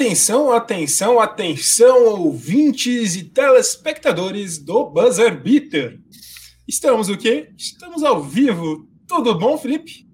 Atenção, atenção, atenção, ouvintes e telespectadores do Buzzer Beater. Estamos o quê? Estamos ao vivo. Tudo bom, Felipe?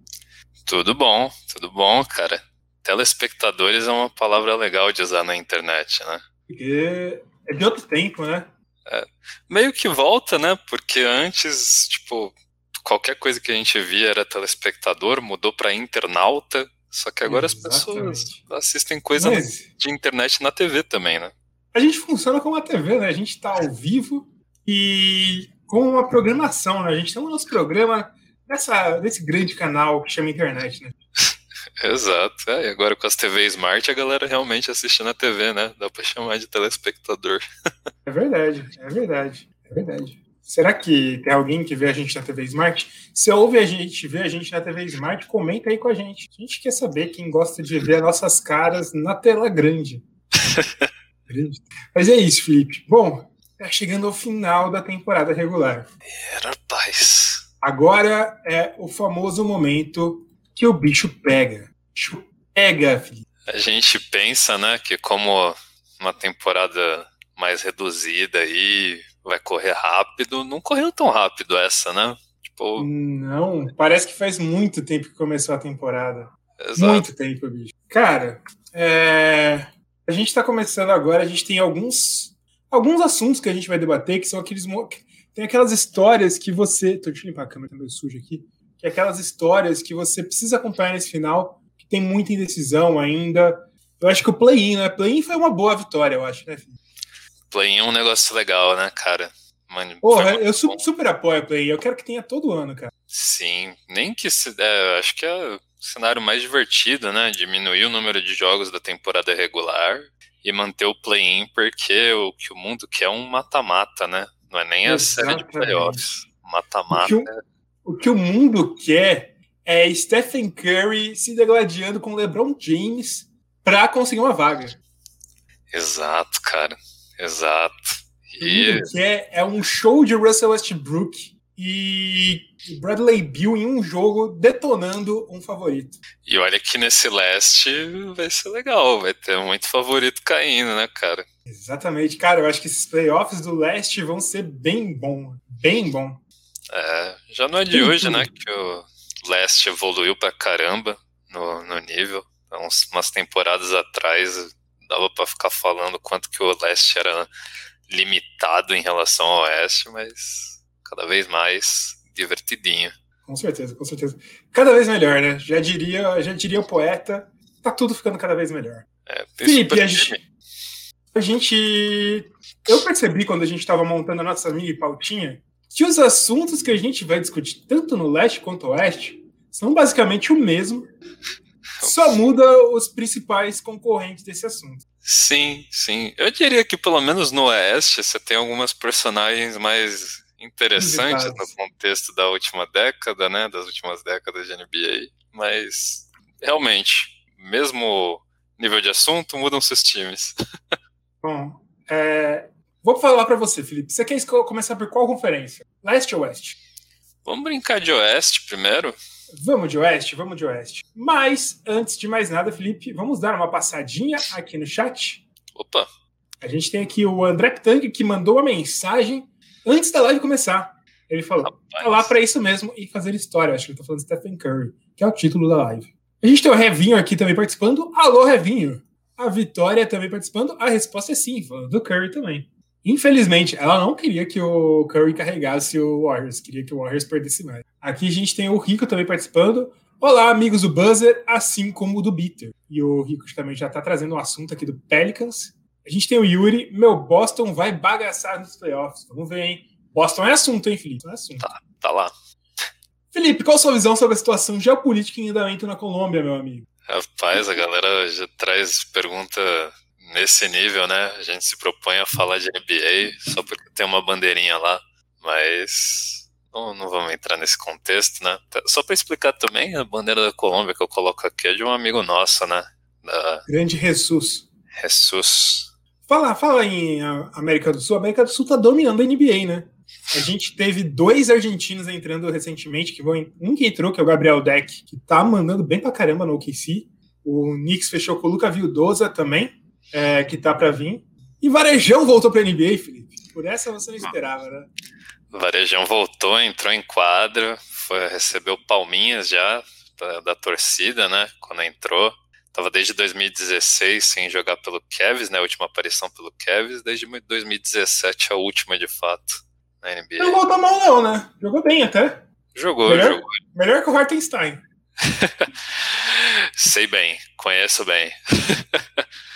Tudo bom, tudo bom, cara. Telespectadores é uma palavra legal de usar na internet, né? Porque é de outro tempo, né? É, meio que volta, né? Porque antes, tipo, qualquer coisa que a gente via era telespectador, mudou para internauta, só que agora as pessoas assistem coisa Mas... de internet na TV também, né? A gente funciona como uma TV, né? A gente está ao vivo e com uma programação, né? A gente tem o nosso programa nessa, nesse grande canal que chama internet, né? Exato. É, e agora com as TV Smart a galera realmente assiste na TV, né? Dá pra chamar de telespectador. é verdade, é verdade, é verdade. Será que tem alguém que vê a gente na TV Smart? Se ouve a gente, vê a gente na TV Smart, comenta aí com a gente. A gente quer saber quem gosta de ver nossas caras na tela grande. grande. Mas é isso, Felipe. Bom, tá chegando ao final da temporada regular. Era paz. Agora é o famoso momento que o bicho pega. O bicho pega, Felipe. A gente pensa, né, que como uma temporada mais reduzida aí, vai correr rápido. Não correu tão rápido essa, né? Tipo... Não, parece que faz muito tempo que começou a temporada. Exato. Muito tempo, bicho. Cara, é... a gente tá começando agora, a gente tem alguns alguns assuntos que a gente vai debater, que são aqueles. Tem aquelas histórias que você. Tô, deixa eu limpar a câmera, tá meio suja aqui. Que é aquelas histórias que você precisa acompanhar nesse final, que tem muita indecisão ainda. Eu acho que o play-in, né? Play-in foi uma boa vitória, eu acho, né, filho? Play é um negócio legal, né, cara? Mano, Porra, eu su super apoio a Play. Eu quero que tenha todo ano, cara. Sim, nem que se. É, acho que é o cenário mais divertido, né? Diminuir o número de jogos da temporada regular e manter o play-in, porque o que o mundo quer é um mata-mata, né? Não é nem a série de playoffs. Mata-mata. O, o, que o mundo quer é Stephen Curry se degladiando com LeBron James pra conseguir uma vaga. Exato, cara. Exato. E... Que é, é um show de Russell Westbrook e Bradley Bill em um jogo detonando um favorito. E olha que nesse leste vai ser legal, vai ter muito favorito caindo, né, cara? Exatamente, cara. Eu acho que esses playoffs do leste vão ser bem bom, bem bom. É, já não é de hoje, né, que o leste evoluiu pra caramba no, no nível. Então, umas temporadas atrás dava para ficar falando quanto que o leste era limitado em relação ao oeste, mas cada vez mais divertidinho. Com certeza, com certeza. Cada vez melhor, né? Já diria, já diria o poeta, tá tudo ficando cada vez melhor. É, Felipe, a gente, a gente, Eu percebi quando a gente estava montando a nossa mini pautinha que os assuntos que a gente vai discutir, tanto no leste quanto no oeste, são basicamente o mesmo, só muda os principais concorrentes desse assunto. Sim, sim. Eu diria que pelo menos no Oeste você tem algumas personagens mais interessantes no contexto da última década, né? Das últimas décadas de NBA. Mas realmente, mesmo nível de assunto, mudam seus times. Bom, é... vou falar para você, Felipe. Você quer começar por qual conferência? Leste ou Oeste? Vamos brincar de Oeste primeiro. Vamos de oeste, vamos de oeste. Mas, antes de mais nada, Felipe, vamos dar uma passadinha aqui no chat. Opa! A gente tem aqui o André Ptang que mandou uma mensagem antes da live começar. Ele falou: lá para isso mesmo e fazer história. Acho que ele tá falando Stephen Curry, que é o título da live. A gente tem o Revinho aqui também participando. Alô, Revinho! A Vitória também participando. A resposta é sim, falando do Curry também. Infelizmente, ela não queria que o Curry carregasse o Warriors, queria que o Warriors perdesse mais. Aqui a gente tem o Rico também participando. Olá, amigos do Buzzer, assim como o do Bitter. E o Rico também já está trazendo um assunto aqui do Pelicans. A gente tem o Yuri, meu Boston vai bagaçar nos playoffs. Vamos ver, hein? Boston é assunto, hein, Felipe? É assunto. Tá, tá lá. Felipe, qual a sua visão sobre a situação geopolítica em andamento na Colômbia, meu amigo? Rapaz, a galera já traz pergunta nesse nível, né? A gente se propõe a falar de NBA só porque tem uma bandeirinha lá, mas não, não vamos entrar nesse contexto, né? Só para explicar também, a bandeira da Colômbia que eu coloco aqui é de um amigo nosso, né? Da... Grande Jesus. Jesus. Fala, fala em América do Sul. A América do Sul tá dominando a NBA, né? A gente teve dois argentinos entrando recentemente, que vão, um que entrou, que é o Gabriel Deck, que tá mandando bem pra caramba no OKC. O Knicks fechou com o Luca Vildosa também. É, que tá para vir. E Varejão voltou para NBA, Felipe. Por essa você não esperava, né? Varejão voltou, entrou em quadro, foi, recebeu palminhas já da, da, torcida, né? Quando entrou. Tava desde 2016 sem jogar pelo Cavs, né? A última aparição pelo Cavs, desde 2017 a última de fato na NBA. Não voltou mal, não, né? Jogou bem até. Jogou, melhor, jogou. Melhor que o Hartenstein. Sei bem, conheço bem.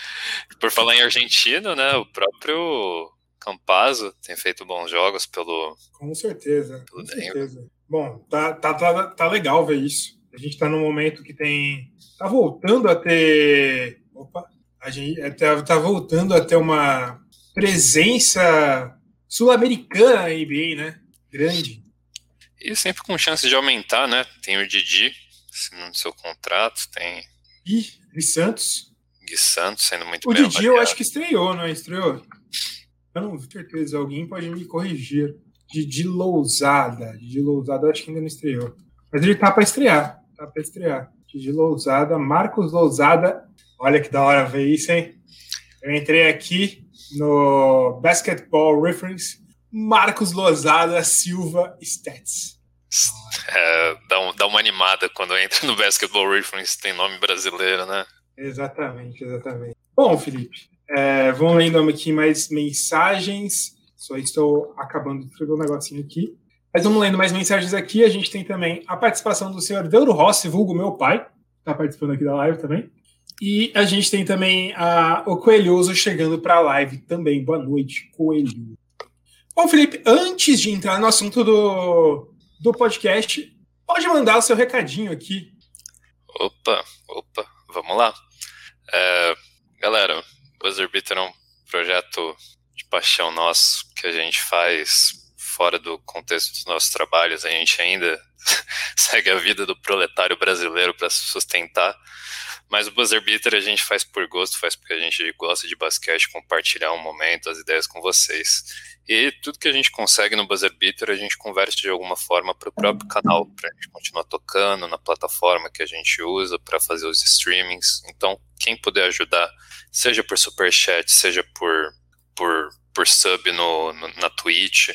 Por falar em argentino, né? O próprio Campazzo tem feito bons jogos pelo. Com certeza. Pelo com certeza. Bom, tá, tá, tá, tá legal ver isso. A gente tá num momento que tem. Tá voltando a ter. Opa! A gente é, tá, tá voltando a ter uma presença sul-americana na NBA, né? Grande. E sempre com chance de aumentar, né? Tem o Didi assinando seu contrato, tem. Ih, Gui Santos. Gui Santos sendo muito o bem O Didi avaliado. eu acho que estreou, não é? Estreou? Eu não tenho certeza, alguém pode me corrigir. Didi Lousada. Didi Lousada eu acho que ainda não estreou. Mas ele tá para estrear. Tá para estrear. Didi Lousada, Marcos Lousada. Olha que da hora ver isso, hein? Eu entrei aqui no Basketball Reference. Marcos Lousada Silva Stats. É, dá, um, dá uma animada quando entra no Basketball Reference, tem nome brasileiro, né? Exatamente, exatamente. Bom, Felipe, é, vamos lendo aqui mais mensagens. Só estou acabando de escrever um negocinho aqui. Mas vamos lendo mais mensagens aqui. A gente tem também a participação do senhor Deuro Rossi, vulgo meu pai, está participando aqui da live também. E a gente tem também a, o Coelhoso chegando para a live também. Boa noite, Coelho. Bom, Felipe, antes de entrar no assunto do, do podcast, pode mandar o seu recadinho aqui. Opa, opa, vamos lá. É, galera, Buzzer Beater é um projeto de paixão nosso que a gente faz fora do contexto dos nossos trabalhos. A gente ainda segue a vida do proletário brasileiro para se sustentar. Mas o Buzzer Beater a gente faz por gosto, faz porque a gente gosta de basquete, compartilhar um momento, as ideias com vocês. E tudo que a gente consegue no Buzzer Beater, a gente converte de alguma forma para o próprio canal, para a gente continuar tocando na plataforma que a gente usa para fazer os streamings. Então, quem puder ajudar, seja por superchat, seja por, por, por sub no, no na Twitch,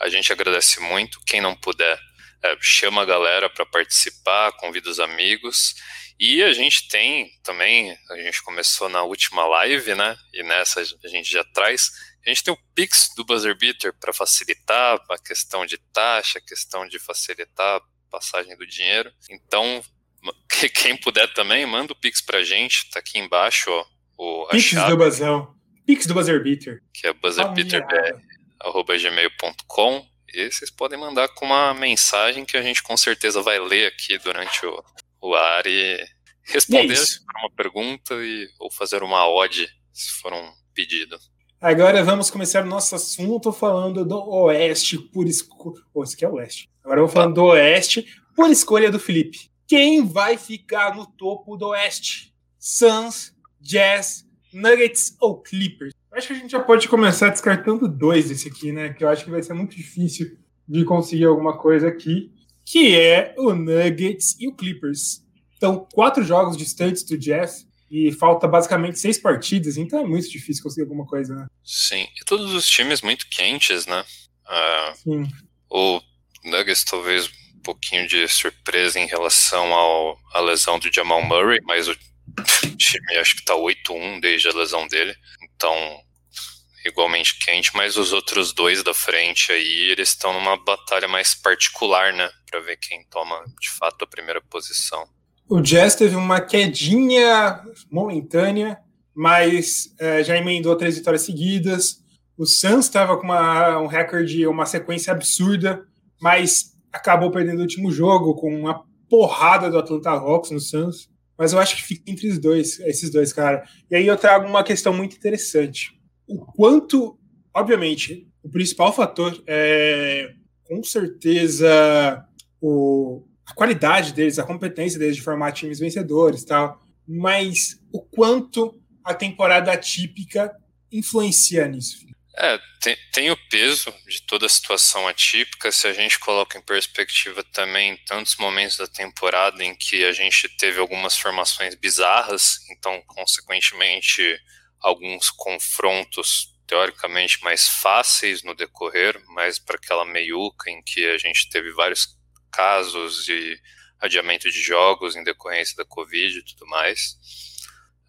a gente agradece muito. Quem não puder, é, chama a galera para participar, convida os amigos. E a gente tem também, a gente começou na última live, né? E nessa a gente já traz a gente tem o Pix do Buzzer Beater para facilitar a questão de taxa, a questão de facilitar a passagem do dinheiro. Então, quem puder também, manda o Pix para a gente, tá aqui embaixo, ó, o, Pix chave, do Buzzão. Pix do Buzzer Beater. Que é buzzerbeaterbr.gmail.com e vocês podem mandar com uma mensagem que a gente com certeza vai ler aqui durante o, o ar e responder é uma pergunta e, ou fazer uma ode, se for um pedido. Agora vamos começar o nosso assunto falando do Oeste por escolha. Oh, isso aqui é o Oeste. Agora vamos falando do Oeste por escolha do Felipe. Quem vai ficar no topo do Oeste? Suns, Jazz, Nuggets ou Clippers? Acho que a gente já pode começar descartando dois desse aqui, né? Que eu acho que vai ser muito difícil de conseguir alguma coisa aqui. Que é o Nuggets e o Clippers. Então, quatro jogos distantes do Jazz e falta basicamente seis partidas, então é muito difícil conseguir alguma coisa, né? Sim, e todos os times muito quentes, né? Uh, Sim. O Nuggets talvez um pouquinho de surpresa em relação ao, à lesão do Jamal Murray, mas o time acho que tá 8-1 desde a lesão dele, então igualmente quente, mas os outros dois da frente aí, eles estão numa batalha mais particular, né? Pra ver quem toma de fato a primeira posição. O Jazz teve uma quedinha momentânea, mas é, já emendou três vitórias seguidas. O Suns estava com uma, um recorde, uma sequência absurda, mas acabou perdendo o último jogo com uma porrada do Atlanta Hawks no Suns. Mas eu acho que fica entre os dois, esses dois, cara. E aí eu trago uma questão muito interessante. O quanto, obviamente, o principal fator é, com certeza, o, a qualidade deles, a competência deles de formar times vencedores tal, mas o quanto a temporada atípica influencia nisso. É, tem, tem, o peso de toda a situação atípica. Se a gente coloca em perspectiva também tantos momentos da temporada em que a gente teve algumas formações bizarras, então, consequentemente, alguns confrontos teoricamente mais fáceis no decorrer, mais para aquela meiuca em que a gente teve vários casos de adiamento de jogos em decorrência da Covid e tudo mais.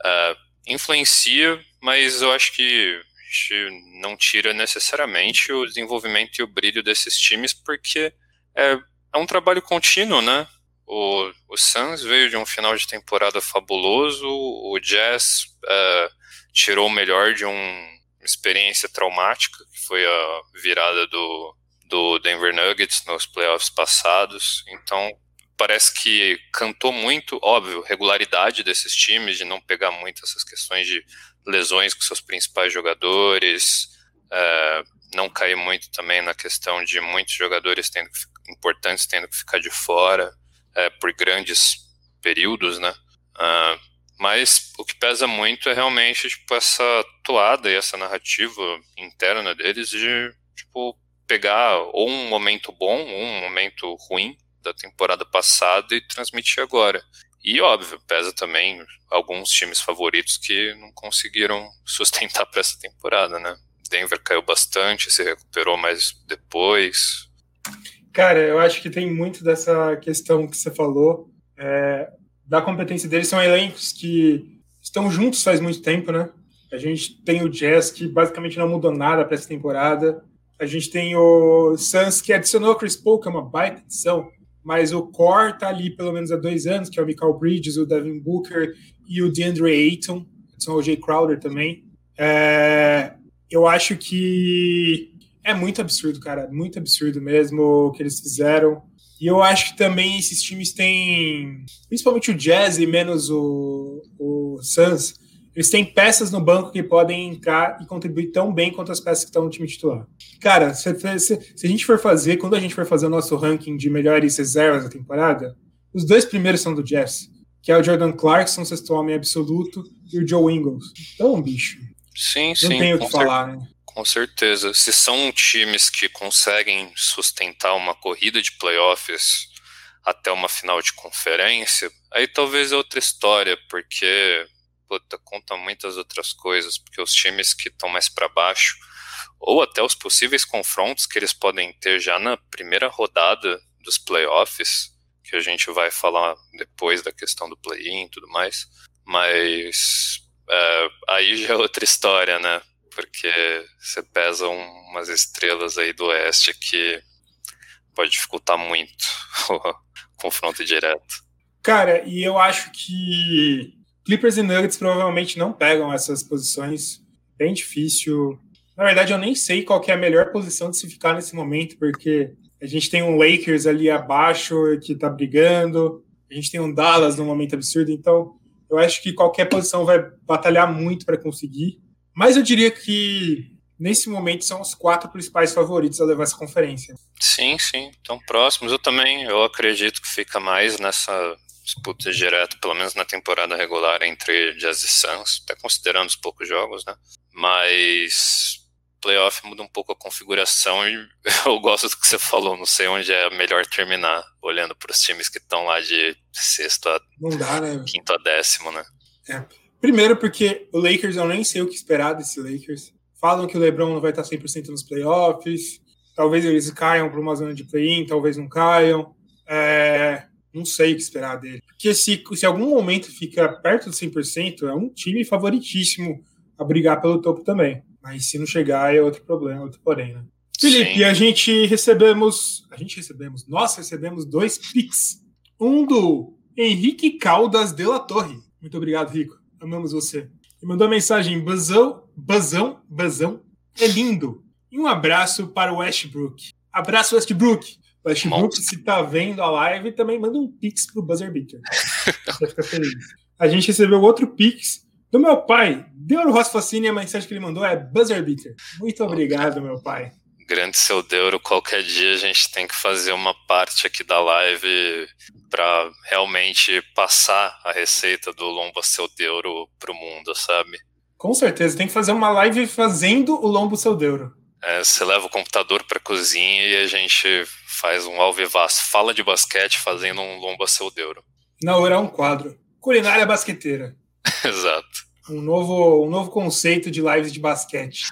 Uh, influencia, mas eu acho que gente não tira necessariamente o desenvolvimento e o brilho desses times, porque é, é um trabalho contínuo, né? O, o Suns veio de um final de temporada fabuloso, o Jazz uh, tirou o melhor de uma experiência traumática, que foi a virada do, do Denver Nuggets nos playoffs passados. Então, parece que cantou muito, óbvio, regularidade desses times, de não pegar muito essas questões de lesões com seus principais jogadores, uh, não cair muito também na questão de muitos jogadores tendo, importantes tendo que ficar de fora é, por grandes períodos, né? Uh, mas o que pesa muito é realmente tipo, essa toada e essa narrativa interna deles de tipo, pegar ou um momento bom ou um momento ruim da temporada passada e transmitir agora. E óbvio, pesa também alguns times favoritos que não conseguiram sustentar para essa temporada, né? Denver caiu bastante, se recuperou mais depois. Cara, eu acho que tem muito dessa questão que você falou. É, da competência deles, são elencos que estão juntos faz muito tempo, né? A gente tem o Jazz, que basicamente não mudou nada para essa temporada. A gente tem o Suns, que adicionou o Chris Paul, que é uma baita edição, mas o core tá ali pelo menos há dois anos, que é o Michael Bridges, o Devin Booker e o DeAndre Ayton, são o Jay Crowder também. É, eu acho que é muito absurdo, cara. Muito absurdo mesmo o que eles fizeram. E eu acho que também esses times têm, principalmente o Jazz e menos o, o Suns, eles têm peças no banco que podem entrar e contribuir tão bem quanto as peças que estão no time titular. Cara, se, se, se, a gente for fazer, quando a gente for fazer o nosso ranking de melhores reservas da temporada, os dois primeiros são do Jazz, que é o Jordan Clarkson, sexto homem absoluto, e o Joe Ingles. Então, bicho. Sim, não sim. Não tenho o que falar, né? Com certeza. Se são times que conseguem sustentar uma corrida de playoffs até uma final de conferência, aí talvez é outra história, porque puta, conta muitas outras coisas, porque os times que estão mais para baixo, ou até os possíveis confrontos que eles podem ter já na primeira rodada dos playoffs, que a gente vai falar depois da questão do play-in e tudo mais, mas é, aí já é outra história, né? porque você pesa umas estrelas aí do oeste que pode dificultar muito o confronto direto. Cara, e eu acho que Clippers e Nuggets provavelmente não pegam essas posições. Bem difícil. Na verdade, eu nem sei qual é a melhor posição de se ficar nesse momento, porque a gente tem um Lakers ali abaixo que tá brigando, a gente tem um Dallas num momento absurdo, então eu acho que qualquer posição vai batalhar muito para conseguir. Mas eu diria que nesse momento são os quatro principais favoritos a levar essa conferência. Sim, sim, estão próximos. Eu também, eu acredito que fica mais nessa disputa direta, pelo menos na temporada regular entre Jazz e Suns, até considerando os poucos jogos, né? Mas playoff muda um pouco a configuração e eu gosto do que você falou, não sei onde é melhor terminar, olhando para os times que estão lá de sexto a dá, né? quinto a décimo, né? É. Primeiro, porque o Lakers, eu nem sei o que esperar desse Lakers. Falam que o LeBron não vai estar 100% nos playoffs. Talvez eles caiam para uma zona de play-in, talvez não caiam. É, não sei o que esperar dele. Porque se, se algum momento fica perto de 100%, é um time favoritíssimo a brigar pelo topo também. Mas se não chegar, é outro problema, outro porém, né? Felipe, Sim. a gente recebemos. A gente recebemos. Nós recebemos dois picks. Um do Henrique Caldas de la Torre. Muito obrigado, Rico amamos você. E mandou uma mensagem, Bazão, Bazão, Bazão, é lindo. E um abraço para o Westbrook. Abraço, Westbrook. Westbrook, se tá vendo a live, também manda um pix pro Buzzer Beater. Vai ficar feliz. A gente recebeu outro pix do meu pai. Deuro Rosfacini, a mensagem que ele mandou é Buzzer Beater. Muito obrigado, meu pai. Grande seu Deuro, qualquer dia a gente tem que fazer uma parte aqui da live para realmente passar a receita do lombo seu deuro pro mundo, sabe? Com certeza, tem que fazer uma live fazendo o lombo seu deuro. É, você leva o computador para cozinha e a gente faz um alvivaço, fala de basquete fazendo um lombo seu deuro. Na hora é um quadro. Culinária basqueteira. Exato. Um novo, um novo conceito de lives de basquete.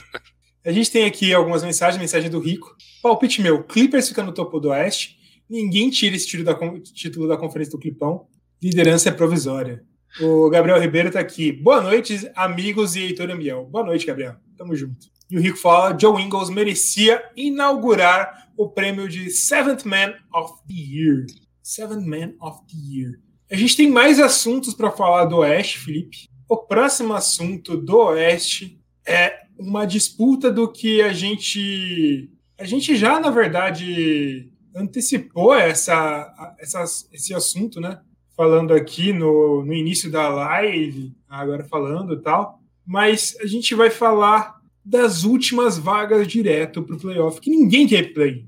A gente tem aqui algumas mensagens, mensagem do Rico. Palpite meu, Clippers fica no topo do Oeste. Ninguém tira esse título da, título da conferência do Clipão. Liderança é provisória. O Gabriel Ribeiro tá aqui. Boa noite, amigos e Heitor Amiel. Boa noite, Gabriel. Tamo junto. E o Rico fala: Joe Ingles merecia inaugurar o prêmio de Seventh Man of the Year. Seventh Man of the Year. A gente tem mais assuntos para falar do Oeste, Felipe. O próximo assunto do Oeste é uma disputa do que a gente. A gente já, na verdade, antecipou essa, essa, esse assunto, né? Falando aqui no, no início da live, agora falando e tal. Mas a gente vai falar das últimas vagas direto para o playoff, que ninguém quer ir play.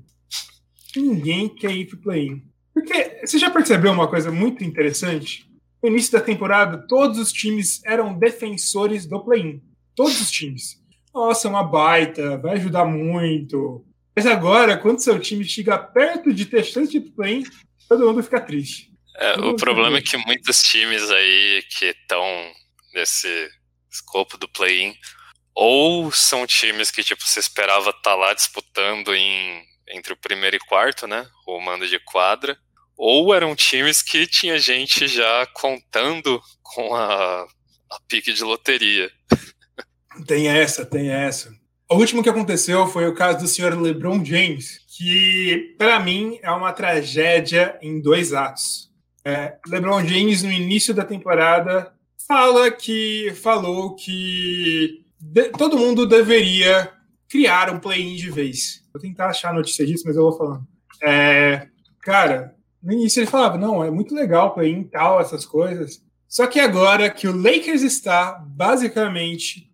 Ninguém quer ir para o play. Porque você já percebeu uma coisa muito interessante? No início da temporada, todos os times eram defensores do play-in. Todos os times. Nossa, uma baita, vai ajudar muito. Mas agora, quando seu time chega perto de ter chance de play-in, todo mundo fica triste. É, o problema é que muitos times aí que estão nesse escopo do play-in ou são times que tipo você esperava estar tá lá disputando em entre o primeiro e quarto, né, o mando de quadra, ou eram times que tinha gente já contando com a, a pique de loteria. Tem essa, tem essa. O último que aconteceu foi o caso do senhor LeBron James, que para mim é uma tragédia em dois atos. É, LeBron James no início da temporada fala que falou que de, todo mundo deveria criar um play-in de vez. Vou tentar achar a notícia disso, mas eu vou falando. É, cara, no início ele falava, não, é muito legal play-in tal, essas coisas. Só que agora que o Lakers está basicamente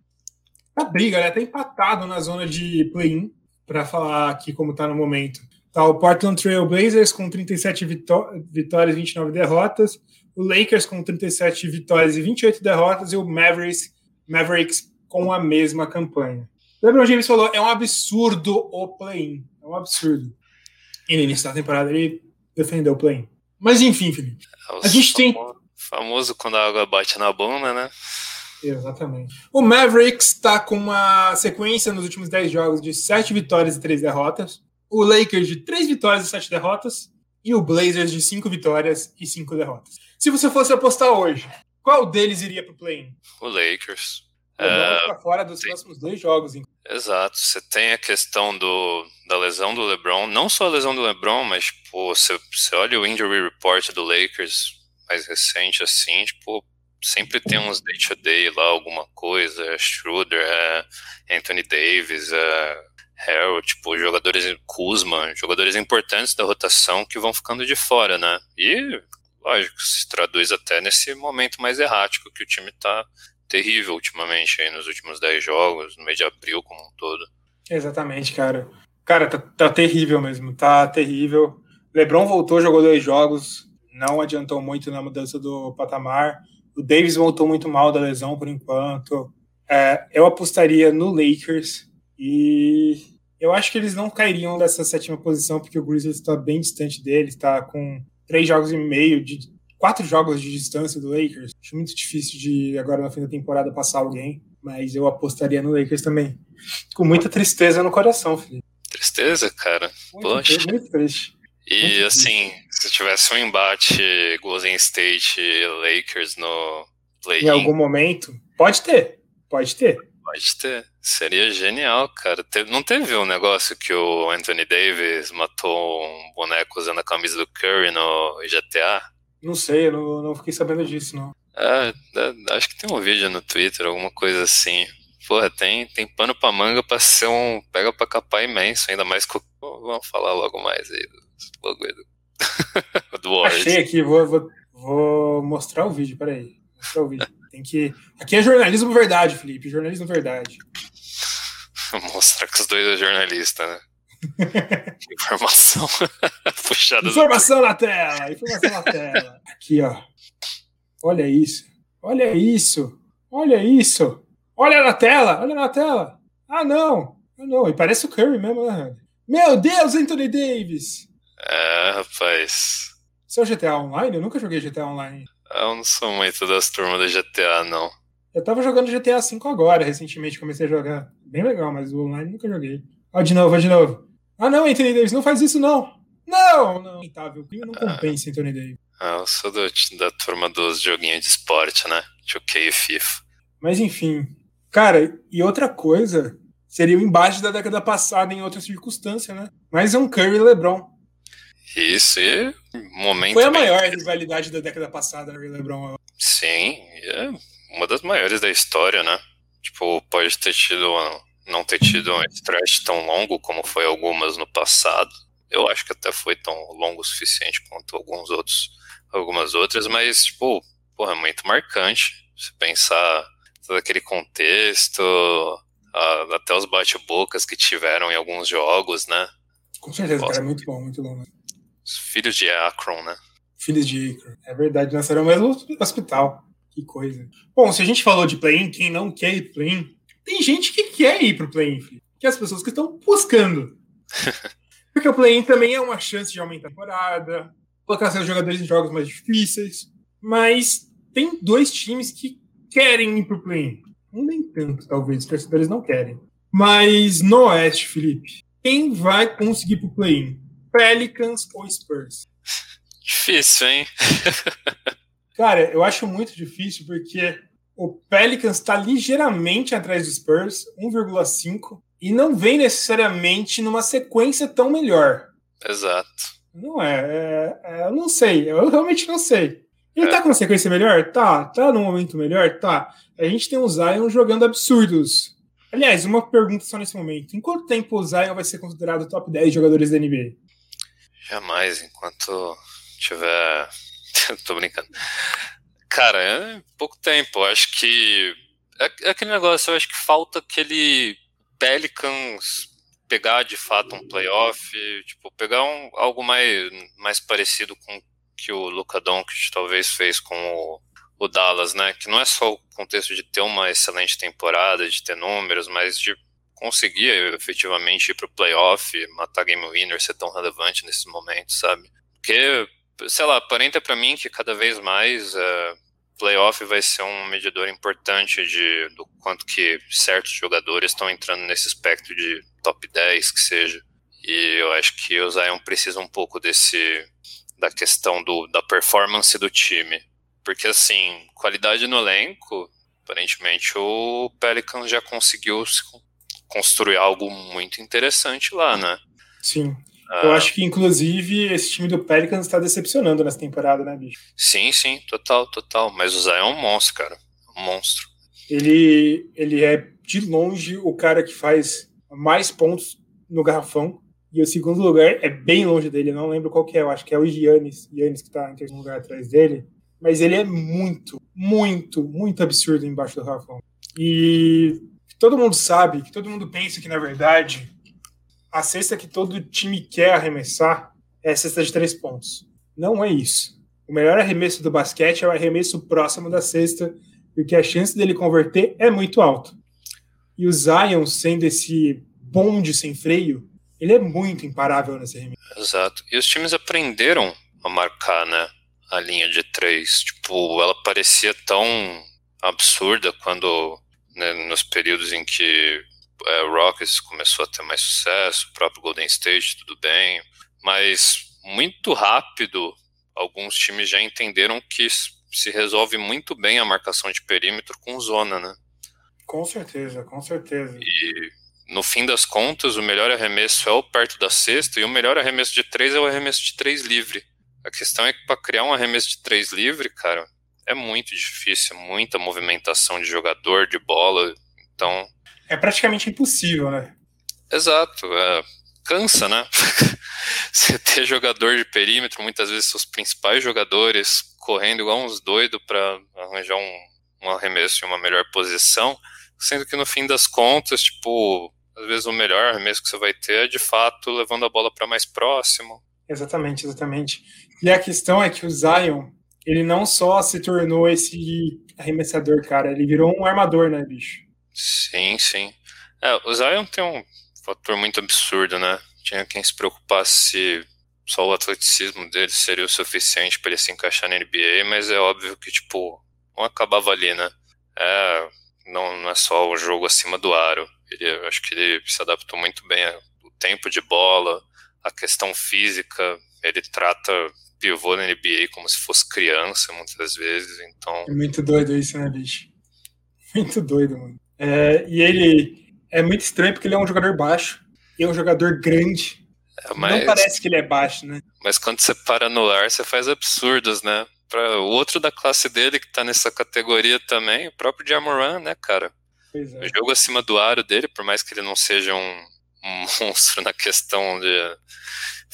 na briga, né? Tá empatado na zona de play-in, para falar aqui como tá no momento. Tá o Portland Trail Blazers com 37 vitó vitórias e 29 derrotas, o Lakers com 37 vitórias e 28 derrotas e o Mavericks, Mavericks com a mesma campanha. O LeBron James falou: é um absurdo o play-in. É um absurdo. E no início da temporada ele defendeu o play-in. Mas enfim, Felipe. É a gente tem. Famoso quando a água bate na bunda, né? Exatamente. O Mavericks está com uma sequência nos últimos 10 jogos de 7 vitórias e 3 derrotas. O Lakers de 3 vitórias e 7 derrotas. E o Blazers de 5 vitórias e 5 derrotas. Se você fosse apostar hoje, qual deles iria para o play-in? O Lakers. É, fora dos sim. próximos dois jogos. Hein? Exato. Você tem a questão do, da lesão do LeBron, não só a lesão do LeBron, mas pô, você, você olha o injury report do Lakers mais recente, assim, tipo, sempre tem uns day-to-day lá, alguma coisa, é Schroeder, é Anthony Davis, é Harold, tipo, jogadores Kuzma, jogadores importantes da rotação que vão ficando de fora, né? E, lógico, se traduz até nesse momento mais errático que o time tá terrível ultimamente aí nos últimos 10 jogos, no mês de abril como um todo. Exatamente, cara. Cara, tá, tá terrível mesmo, tá terrível. LeBron voltou, jogou dois jogos, não adiantou muito na mudança do patamar. O Davis voltou muito mal da lesão por enquanto. É, eu apostaria no Lakers e eu acho que eles não cairiam dessa sétima posição porque o Grizzlies está bem distante deles, está com três jogos e meio de quatro jogos de distância do Lakers. Acho muito difícil de agora no fim da temporada passar alguém, mas eu apostaria no Lakers também. Com muita tristeza no coração, filho. Tristeza, cara. Muito Poxa. Triste, muito triste. E muito assim, se tivesse um embate Golden State e Lakers no play Em algum momento, pode ter. Pode ter. Pode ter. Seria genial, cara. Não teve um negócio que o Anthony Davis matou um boneco usando a camisa do Curry no GTA? Não sei, eu não, não fiquei sabendo disso, não. É, é, acho que tem um vídeo no Twitter, alguma coisa assim. Porra, tem, tem pano pra manga pra ser um pega pra capar imenso, ainda mais que. Vamos falar logo mais aí do bagulho do, do Achei aqui, vou, vou, vou mostrar o vídeo, peraí. Mostrar o vídeo. Tem que. Aqui é jornalismo verdade, Felipe. Jornalismo verdade. Mostrar que os dois é jornalista, né? Informação puxada. Informação na tela! Informação na tela. Aqui, ó. Olha isso. Olha isso. Olha isso. Olha na tela. Olha na tela. Ah, não. Ah, não. E parece o Curry mesmo, né? Meu Deus, Anthony Davis. É, rapaz. Você é o GTA Online? Eu nunca joguei GTA Online. Eu não sou muito das turmas do GTA, não. Eu tava jogando GTA V agora, recentemente comecei a jogar. Bem legal, mas o online nunca joguei. Ó, de novo, ó, de novo. Ah, não, Anthony Davis, não faz isso, não. Não, não. Tá, o crime não compensa, Anthony Davis. Ah, eu sou do, da turma dos joguinhos de esporte, né? 2K e FIFA. Mas enfim. Cara, e outra coisa seria o embate da década passada em outra circunstância, né? Mas é um Curry e LeBron. Isso, e momento. Foi a bem... maior rivalidade da década passada, Curry e LeBron. Sim, é uma das maiores da história, né? Tipo, pode ter tido, não ter tido um stretch tão longo como foi algumas no passado. Eu acho que até foi tão longo o suficiente quanto alguns outros, algumas outras, mas, tipo, porra, é muito marcante. Se pensar todo aquele contexto, até os bate-bocas que tiveram em alguns jogos, né? Com certeza, cara, é muito bom, muito bom. Né? Os filhos de Akron, né? Filhos de Akron, é verdade, nasceram no mesmo hospital. Que coisa. Bom, se a gente falou de play-in, quem não quer ir play-in, tem gente que quer ir pro play-in, que é as pessoas que estão buscando. Porque o play-in também é uma chance de aumentar a temporada, colocar seus jogadores em jogos mais difíceis, mas tem dois times que querem ir pro play-in. Nem tanto, talvez, os torcedores não querem. Mas no Oeste, Felipe, quem vai conseguir pro play-in? Pelicans ou Spurs? Difícil, hein? Cara, eu acho muito difícil porque o Pelicans está ligeiramente atrás do Spurs, 1,5, e não vem necessariamente numa sequência tão melhor. Exato. Não é, é, é eu não sei, eu realmente não sei. Ele é. tá com uma sequência melhor? Tá. Tá num momento melhor? Tá. A gente tem o Zion jogando absurdos. Aliás, uma pergunta só nesse momento. Em quanto tempo o Zion vai ser considerado top 10 jogadores da NBA? Jamais, enquanto tiver. Tô brincando. Cara, é pouco tempo. Acho que. É, é aquele negócio, eu acho que falta aquele Pelicans pegar de fato um playoff, tipo, pegar um, algo mais, mais parecido com que o Luka Doncic talvez fez com o, o, Dallas, né? Que não é só o contexto de ter uma excelente temporada, de ter números, mas de conseguir efetivamente ir pro playoff, matar game winner, ser tão relevante nesses momentos, sabe? Porque, sei lá, aparenta para mim que cada vez mais é, playoff vai ser um medidor importante de, do quanto que certos jogadores estão entrando nesse espectro de top 10, que seja. E eu acho que o Zion precisa um pouco desse da questão do, da performance do time. Porque, assim, qualidade no elenco, aparentemente o Pelicans já conseguiu construir algo muito interessante lá, né? Sim. Ah, Eu acho que, inclusive, esse time do Pelicans está decepcionando nessa temporada, né, bicho? Sim, sim, total, total. Mas o Zion é um monstro, cara. Um monstro. Ele, ele é, de longe, o cara que faz mais pontos no garrafão. E o segundo lugar é bem longe dele, eu não lembro qual que é, eu acho que é o Giannis, Giannis que tá em terceiro lugar atrás dele. Mas ele é muito, muito, muito absurdo embaixo do Rafão. E todo mundo sabe, que todo mundo pensa que, na verdade, a cesta que todo time quer arremessar é a cesta de três pontos. Não é isso. O melhor arremesso do basquete é o arremesso próximo da cesta, porque a chance dele converter é muito alta. E o Zion, sendo esse bonde sem freio, ele é muito imparável nesse remake. Exato. E os times aprenderam a marcar, né? A linha de três. Tipo, ela parecia tão absurda quando. Né, nos períodos em que é, Rockets começou a ter mais sucesso, o próprio Golden State, tudo bem. Mas muito rápido, alguns times já entenderam que se resolve muito bem a marcação de perímetro com zona, né? Com certeza, com certeza. E no fim das contas, o melhor arremesso é o perto da cesta e o melhor arremesso de três é o arremesso de três livre. A questão é que para criar um arremesso de três livre, cara, é muito difícil, muita movimentação de jogador, de bola. Então. É praticamente impossível, né? Exato. É, cansa, né? Você ter jogador de perímetro, muitas vezes seus principais jogadores correndo igual uns doidos para arranjar um, um arremesso em uma melhor posição, sendo que no fim das contas, tipo, às vezes o melhor arremesso que você vai ter é de fato levando a bola para mais próximo. Exatamente, exatamente. E a questão é que o Zion, ele não só se tornou esse arremessador, cara, ele virou um armador, né, bicho? Sim, sim. É, o Zion tem um fator muito absurdo, né? Tinha quem se preocupasse se só o atleticismo dele seria o suficiente para ele se encaixar na NBA, mas é óbvio que, tipo, não acabava ali, né? é, não, não é só o jogo acima do aro. Ele, acho que ele se adaptou muito bem ao tempo de bola, a questão física. Ele trata pivô na NBA como se fosse criança, muitas vezes. Então. É muito doido isso, né, bicho? Muito doido, mano. É, e ele é muito estranho porque ele é um jogador baixo e é um jogador grande. É, mas... Não parece que ele é baixo, né? Mas quando você para no ar, você faz absurdos, né? Pra o outro da classe dele que tá nessa categoria também, o próprio Jamoran, né, cara? É. O jogo acima do aro dele, por mais que ele não seja um, um monstro na questão de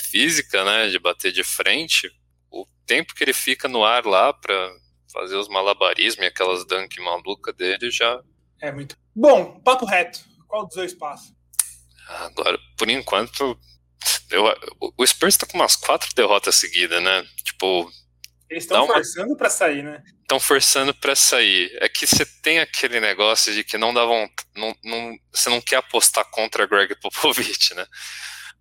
física, né, de bater de frente, o tempo que ele fica no ar lá pra fazer os malabarismos e aquelas dunk maluca dele já... É muito... Bom, papo reto. Qual dos dois passa? Agora, por enquanto, eu, o Spurs tá com umas quatro derrotas seguidas, né? Tipo, eles estão forçando uma... para sair, né? Estão forçando para sair. É que você tem aquele negócio de que não dá vontade, não, não, você não quer apostar contra Greg Popovich, né?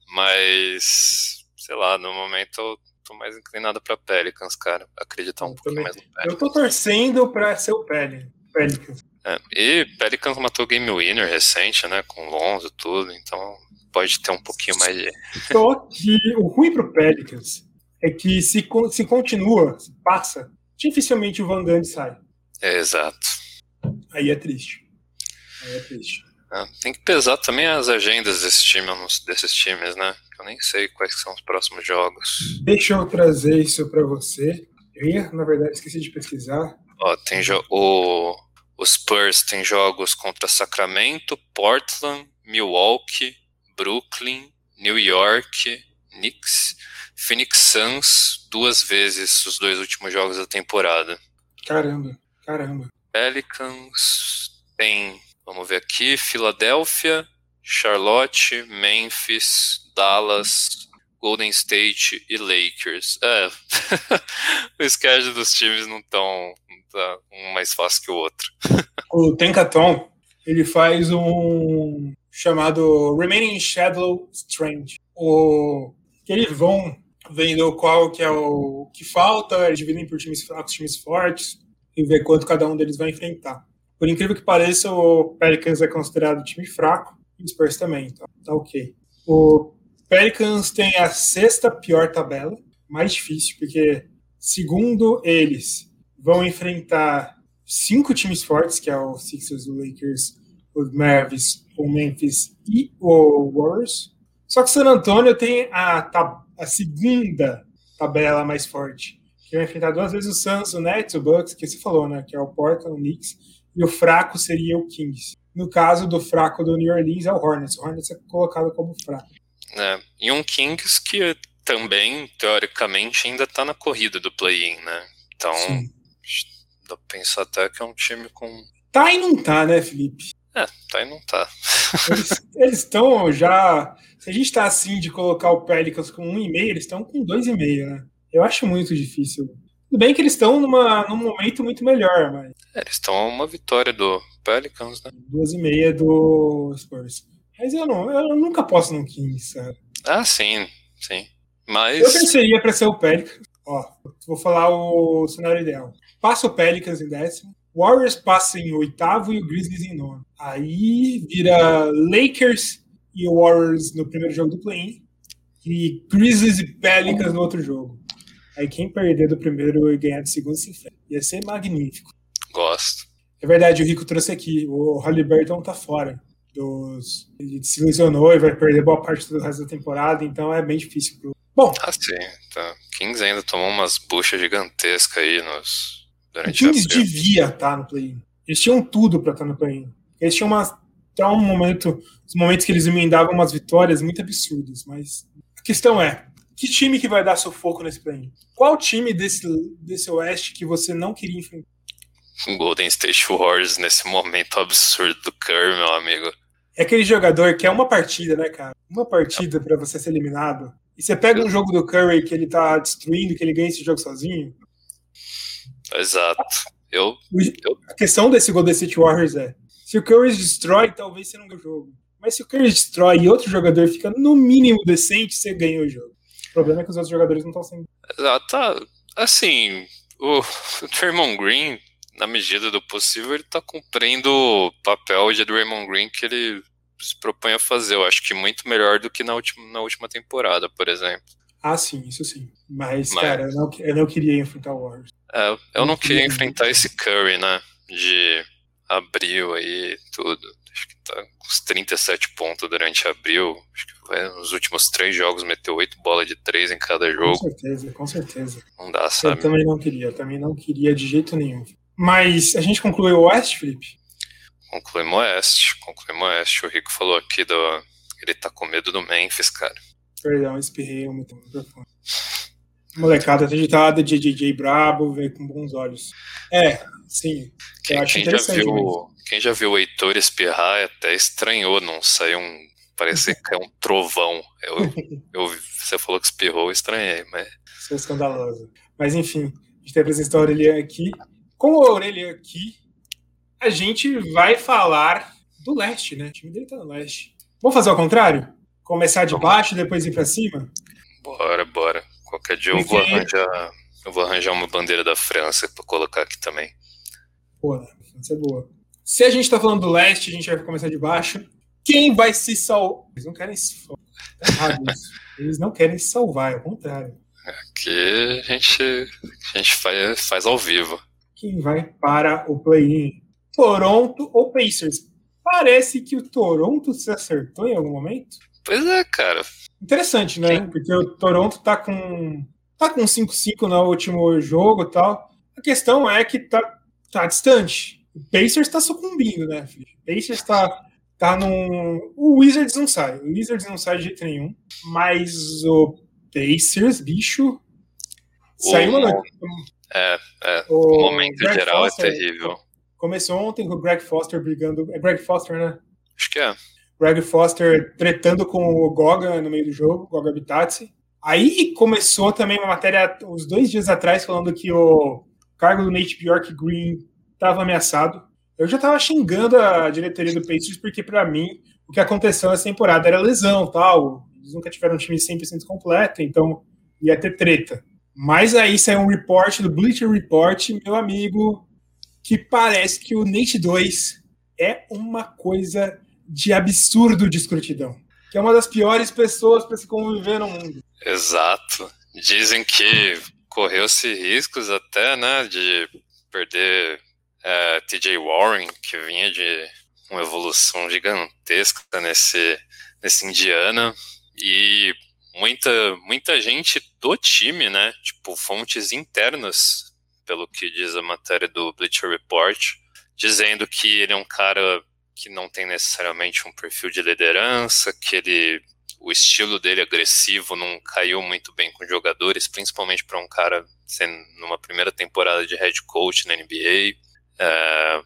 Mas, sei lá, no momento eu tô mais inclinado para Pelicans, cara. Acreditar um eu pouquinho mais no Pelicans. Eu tô torcendo para ser o Pelicans. É, e Pelicans matou Game Winner recente, né? Com Lonzo e tudo, então pode ter um pouquinho mais de. Só que o ruim pro Pelicans é que se, se continua, se passa, dificilmente o Van Gundy sai. É, exato. Aí é triste. Aí é triste. É, tem que pesar também as agendas desse time, desses times, né? Eu nem sei quais são os próximos jogos. Deixa eu trazer isso para você. Eu ia, na verdade, esqueci de pesquisar. Ó, tem o, o Spurs tem jogos contra Sacramento, Portland, Milwaukee, Brooklyn, New York, Knicks Phoenix Suns duas vezes os dois últimos jogos da temporada. Caramba, caramba. Pelicans tem, vamos ver aqui, Filadélfia, Charlotte, Memphis, Dallas, Golden State e Lakers. É, o schedule dos times não tão tá um mais fácil que o outro. o Tenkaton, ele faz um chamado Remaining Shadow Strange. O que eles vão vendo qual que é o que falta, eles dividem por times fracos, times fortes, e ver quanto cada um deles vai enfrentar. Por incrível que pareça, o Pelicans é considerado time fraco, e o Spurs também, então tá ok. O Pelicans tem a sexta pior tabela, mais difícil, porque segundo eles, vão enfrentar cinco times fortes, que é o Sixers, o Lakers, o Mavericks, o Memphis e o Warriors. Só que o San Antonio tem a, a segunda tabela mais forte, que vai enfrentar duas vezes o Suns, o Nets, o Bucks, que você falou, né? Que é o Portland, o Knicks, e o fraco seria o Kings. No caso do fraco do New Orleans é o Hornets. O Hornets é colocado como fraco. É, e um Kings que também, teoricamente, ainda está na corrida do play-in, né? Então, Sim. dá pra pensar até que é um time com. Tá e não tá, né, Felipe? É, tá e não tá. Eles estão já se a gente está assim de colocar o Pelicans com um e meio, eles estão com dois e meio, né? Eu acho muito difícil. Tudo bem que eles estão numa, num momento muito melhor, mas. É, eles estão a uma vitória do Pelicans, né? Duas e meia do Spurs. Mas eu, não, eu nunca posso no Kings, sabe? Ah, sim, sim. Mas. Eu pensaria para ser o Pelicans. Ó, vou falar o cenário ideal. Passa o Pelicans em décimo. Warriors passa em oitavo e o Grizzlies em nono. Aí vira Lakers e o Warriors no primeiro jogo do play-in, e Grizzlies e Pelicans no outro jogo. Aí quem perder do primeiro e ganhar do segundo se enfrenta. Ia ser magnífico. Gosto. É verdade, o Rico trouxe aqui. O Halliburton tá fora. Dos... Ele se lesionou e vai perder boa parte do resto da temporada, então é bem difícil pro. Bom. Ah, sim. Tá. Kings ainda tomou umas buchas gigantescas aí nos. Durante o Kings devia estar tá no play-in. Eles tinham tudo para estar tá no play-in. Eles tinham uma então, um momento, os momentos que eles emendavam umas vitórias muito absurdas, mas a questão é, que time que vai dar sufoco nesse play? Qual time desse, desse oeste que você não queria enfrentar? Golden State Warriors nesse momento absurdo do Curry, meu amigo. É aquele jogador que é uma partida, né, cara? Uma partida para você ser eliminado. E você pega um jogo do Curry que ele tá destruindo, que ele ganha esse jogo sozinho. Exato. Eu, eu... A questão desse Golden State Warriors é: se o Curry destrói, talvez você não ganhe o jogo. Mas se o Curry destrói e outro jogador fica no mínimo decente, você ganha o jogo. O problema é que os outros jogadores não estão sendo. Exato. Assim, o, o Draymond Green na medida do possível, ele tá cumprindo o papel de Draymond Green que ele se propõe a fazer. Eu acho que muito melhor do que na última, na última temporada, por exemplo. Ah, sim, isso sim. Mas, Mas... cara, eu não, eu não queria enfrentar o Warriors. É, eu não, não queria, queria enfrentar esse Curry, né? De abril aí tudo. Acho que tá com uns 37 pontos durante abril. Acho que vai, nos últimos três jogos meteu oito bolas de três em cada jogo. Com certeza, com certeza. Não dá, sabe? Eu também não queria, eu também não queria de jeito nenhum. Mas a gente concluiu o Oeste, Felipe? Concluímos o Oeste, concluímos o Oeste. O Rico falou aqui do. Ele tá com medo do Memphis, cara. Perdão, espirrei muito microfone. Molecada agitada de DJ Brabo, veio com bons olhos. É, sim. Quem, eu acho quem interessante. Já viu, quem já viu o Heitor espirrar até estranhou, não saiu um. Parecia que é um trovão. Eu, eu, você falou que espirrou, eu estranhei, mas. Sou escandaloso. Mas enfim, a gente tem a presença da Aurelian aqui. Com a Aurelian aqui, a gente vai falar do leste, né? O time dele tá no leste. Vamos fazer ao contrário? Começar de baixo e depois ir para cima? Bora, bora. Qualquer dia eu vou arranjar, eu vou arranjar uma bandeira da França para colocar aqui também. Boa, França é boa. Se a gente tá falando do leste, a gente vai começar de baixo. Quem vai se salvar? Eles não querem se salvar. Tá Eles não querem se salvar, é o contrário. Aqui a gente, a gente faz, faz ao vivo. Quem vai para o play-in? Toronto ou Pacers? Parece que o Toronto se acertou em algum momento. Pois é, cara. Interessante, né? Sim. Porque o Toronto tá com tá com 5-5 no último jogo e tal. A questão é que tá, tá distante. O Pacers tá sucumbindo, né, filho? O Pacers tá, tá num. O Wizards não sai. O Wizards não sai de jeito nenhum. Mas o Pacers, bicho. Saiu uma. É, é. O, o momento Greg geral é Foster, é terrível. Começou ontem com o Greg Foster brigando. É Greg Foster, né? Acho que é. Greg Foster tretando com o Goga no meio do jogo, Goga Bitadze. Aí começou também uma matéria uns dois dias atrás falando que o cargo do Nate Bjork Green estava ameaçado. Eu já estava xingando a diretoria do Pacers porque para mim o que aconteceu nessa temporada era lesão, tal. Eles nunca tiveram um time 100% completo, então ia ter treta. Mas aí saiu um report do Bleacher Report, meu amigo, que parece que o Nate 2 é uma coisa de absurdo de escrutidão. Que é uma das piores pessoas para se conviver no mundo. Exato. Dizem que correu-se riscos até, né, de perder é, TJ Warren, que vinha de uma evolução gigantesca nesse, nesse Indiana. E muita, muita gente do time, né, tipo, fontes internas, pelo que diz a matéria do Bleacher Report, dizendo que ele é um cara que não tem necessariamente um perfil de liderança, que ele o estilo dele agressivo não caiu muito bem com jogadores, principalmente para um cara sendo numa primeira temporada de head coach na NBA. É,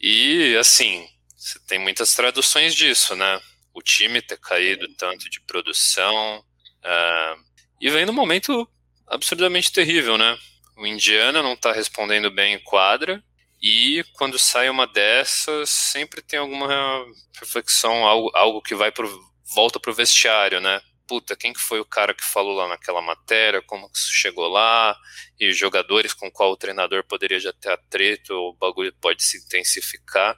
e assim, você tem muitas traduções disso, né? O time ter caído tanto de produção é, e vem num momento absurdamente terrível, né? O Indiana não está respondendo bem em quadra e quando sai uma dessas, sempre tem alguma reflexão, algo, algo que vai pro, volta pro vestiário, né? Puta, quem que foi o cara que falou lá naquela matéria, como que isso chegou lá, e jogadores com qual o treinador poderia já ter atrito, o bagulho pode se intensificar.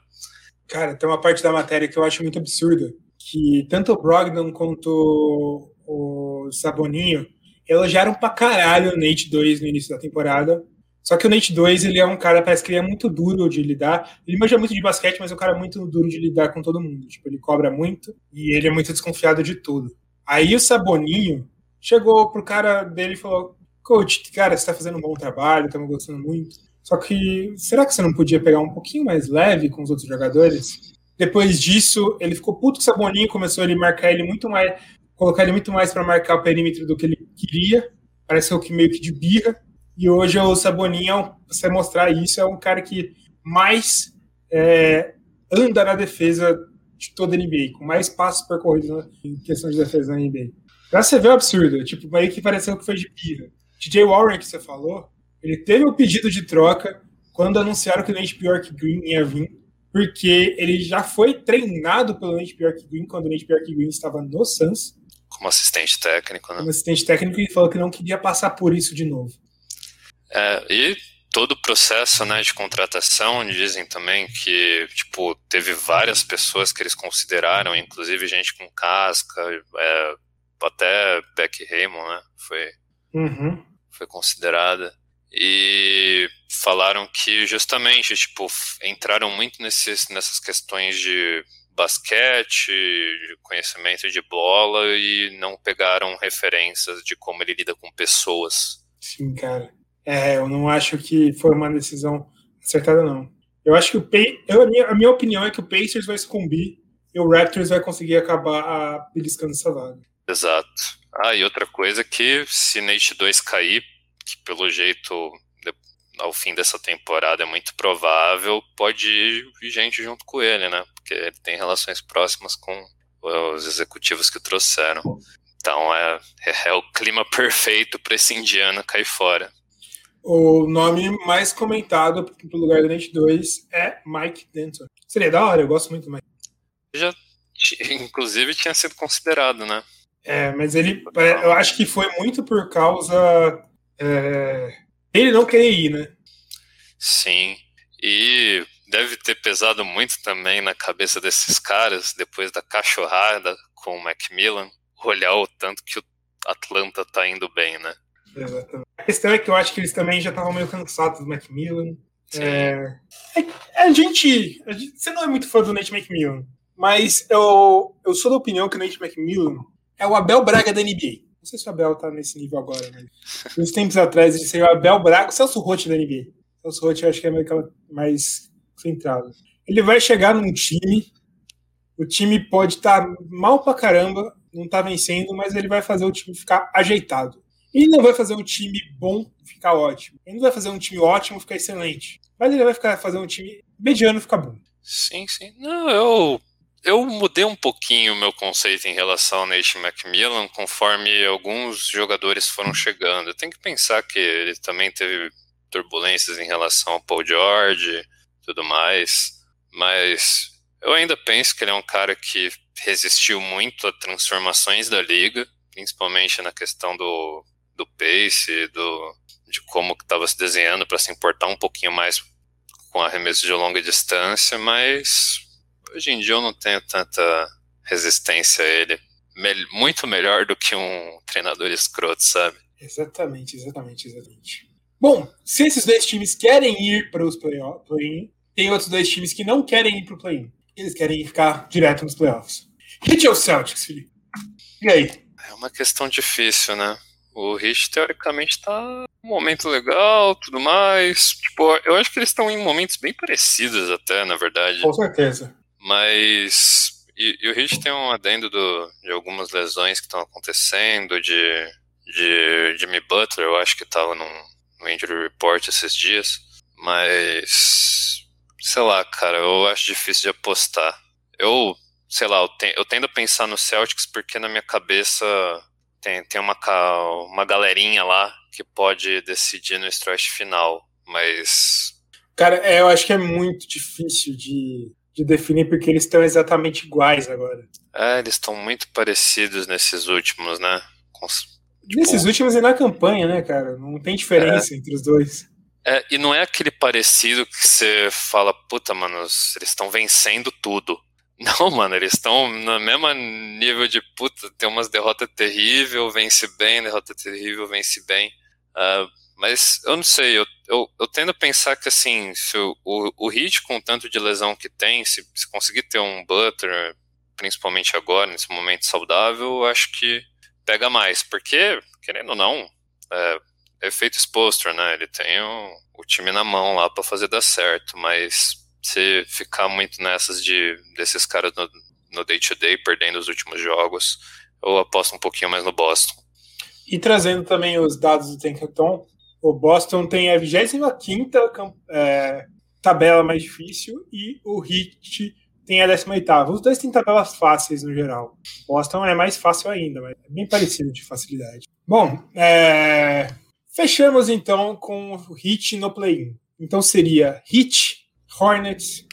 Cara, tem uma parte da matéria que eu acho muito absurda, que tanto o Brogdon quanto o Saboninho elogiaram pra caralho o Nate 2 no início da temporada, só que o Nate 2, ele é um cara, parece que ele é muito duro de lidar. Ele manja muito de basquete, mas é um cara muito duro de lidar com todo mundo. Tipo, ele cobra muito e ele é muito desconfiado de tudo. Aí o Saboninho chegou pro cara dele e falou: Coach, cara, você tá fazendo um bom trabalho, estamos gostando muito. Só que será que você não podia pegar um pouquinho mais leve com os outros jogadores? Depois disso, ele ficou puto com o Saboninho, começou a ele marcar ele muito mais, colocar ele muito mais para marcar o perímetro do que ele queria. Parece que meio que de birra. E hoje o Saboninha, você mostrar isso, é um cara que mais é, anda na defesa de toda a NBA, com mais passos percorridos em questão de defesa na NBA. Pra você ver o absurdo, tipo, meio que pareceu que foi de pira. DJ Warren, que você falou, ele teve o pedido de troca quando anunciaram que o Nate Bjork Green ia vir, porque ele já foi treinado pelo Nate Bjork Green quando o Nate Bjork Green estava no Suns. Como assistente técnico, né? Como assistente técnico e falou que não queria passar por isso de novo. É, e todo o processo né, de contratação, dizem também que tipo, teve várias pessoas que eles consideraram, inclusive gente com casca, é, até Beck Raymond, né? Foi, uhum. foi considerada. E falaram que justamente, tipo, entraram muito nesses, nessas questões de basquete, de conhecimento de bola e não pegaram referências de como ele lida com pessoas. Sim, cara. É, eu não acho que foi uma decisão acertada, não. Eu acho que o Pay... eu, a, minha, a minha opinião é que o Pacers vai sucumbir e o Raptors vai conseguir acabar a... beliscando essa vaga. Exato. Ah, e outra coisa que se Nate 2 cair, que pelo jeito ao fim dessa temporada é muito provável, pode ir gente junto com ele, né? Porque ele tem relações próximas com os executivos que trouxeram. Então é, é o clima perfeito para esse indiano cair fora. O nome mais comentado pro lugar do Net 2 é Mike Denton. Seria da hora, eu gosto muito do Mike. Já, inclusive, tinha sido considerado, né? É, mas ele, é, eu acho que foi muito por causa é, ele não querer ir, né? Sim, e deve ter pesado muito também na cabeça desses caras, depois da cachorrada com o Macmillan, olhar o tanto que o Atlanta tá indo bem, né? Exatamente. A questão é que eu acho que eles também já estavam meio cansados do Macmillan. É... É, a, gente, a, gente, Você não é muito fã do Nate McMillan, mas eu, eu sou da opinião que o Nate McMillan é o Abel Braga da NBA. Não sei se o Abel tá nesse nível agora, mas uns tempos atrás ele seria o Abel Braga, o Celso Rotti da NBA. O Celso Rotti eu acho que é mais centrado. Ele vai chegar num time, o time pode estar tá mal pra caramba, não tá vencendo, mas ele vai fazer o time ficar ajeitado. Ele não vai fazer um time bom ficar ótimo. Ele não vai fazer um time ótimo ficar excelente. Mas ele vai ficar, fazer um time mediano ficar bom. Sim, sim. Não, eu, eu mudei um pouquinho o meu conceito em relação ao Nate McMillan conforme alguns jogadores foram chegando. Tem que pensar que ele também teve turbulências em relação ao Paul George tudo mais. Mas eu ainda penso que ele é um cara que resistiu muito a transformações da liga, principalmente na questão do do pace, do, de como estava se desenhando para se importar um pouquinho mais com arremesso de longa distância, mas hoje em dia eu não tenho tanta resistência a ele. muito melhor do que um treinador escroto, sabe? Exatamente, exatamente, exatamente. Bom, se esses dois times querem ir para os play-in, tem outros dois times que não querem ir para o play-in. Eles querem ficar direto nos playoffs. Hit ou Celtics, Felipe? E aí? É uma questão difícil, né? O Rich, teoricamente, tá um momento legal, tudo mais. Tipo, eu acho que eles estão em momentos bem parecidos até, na verdade. Com certeza. Mas... E, e o Rich tem um adendo do, de algumas lesões que estão acontecendo, de, de Jimmy Butler, eu acho que tava num, no Injury Report esses dias. Mas... Sei lá, cara, eu acho difícil de apostar. Eu, sei lá, eu, te, eu tendo a pensar no Celtics porque na minha cabeça tem, tem uma, uma galerinha lá que pode decidir no stretch final, mas. Cara, é, eu acho que é muito difícil de, de definir porque eles estão exatamente iguais agora. É, eles estão muito parecidos nesses últimos, né? Com, tipo, nesses últimos e na campanha, né, cara? Não tem diferença é, entre os dois. É, e não é aquele parecido que você fala, puta, mano, eles estão vencendo tudo. Não, mano, eles estão no mesmo nível de puta, tem umas derrotas terrível, vence bem, derrota terrível, vence bem. Uh, mas eu não sei, eu, eu, eu, tendo a pensar que assim, se o, o, o Hit com tanto de lesão que tem, se, se conseguir ter um Butler, principalmente agora, nesse momento saudável, eu acho que pega mais, porque, querendo ou não, é, é efeito exposto, né? Ele tem o, o time na mão lá para fazer dar certo, mas se ficar muito nessas de desses caras no day-to-day, -day, perdendo os últimos jogos, eu aposto um pouquinho mais no Boston. E trazendo também os dados do Tankathon, o Boston tem a 25 é, tabela mais difícil e o Heat tem a 18 Os dois têm tabelas fáceis no geral. Boston é mais fácil ainda, mas é bem parecido de facilidade. Bom, é... fechamos então com o Heat no play-in. Então seria Heat, Hornets,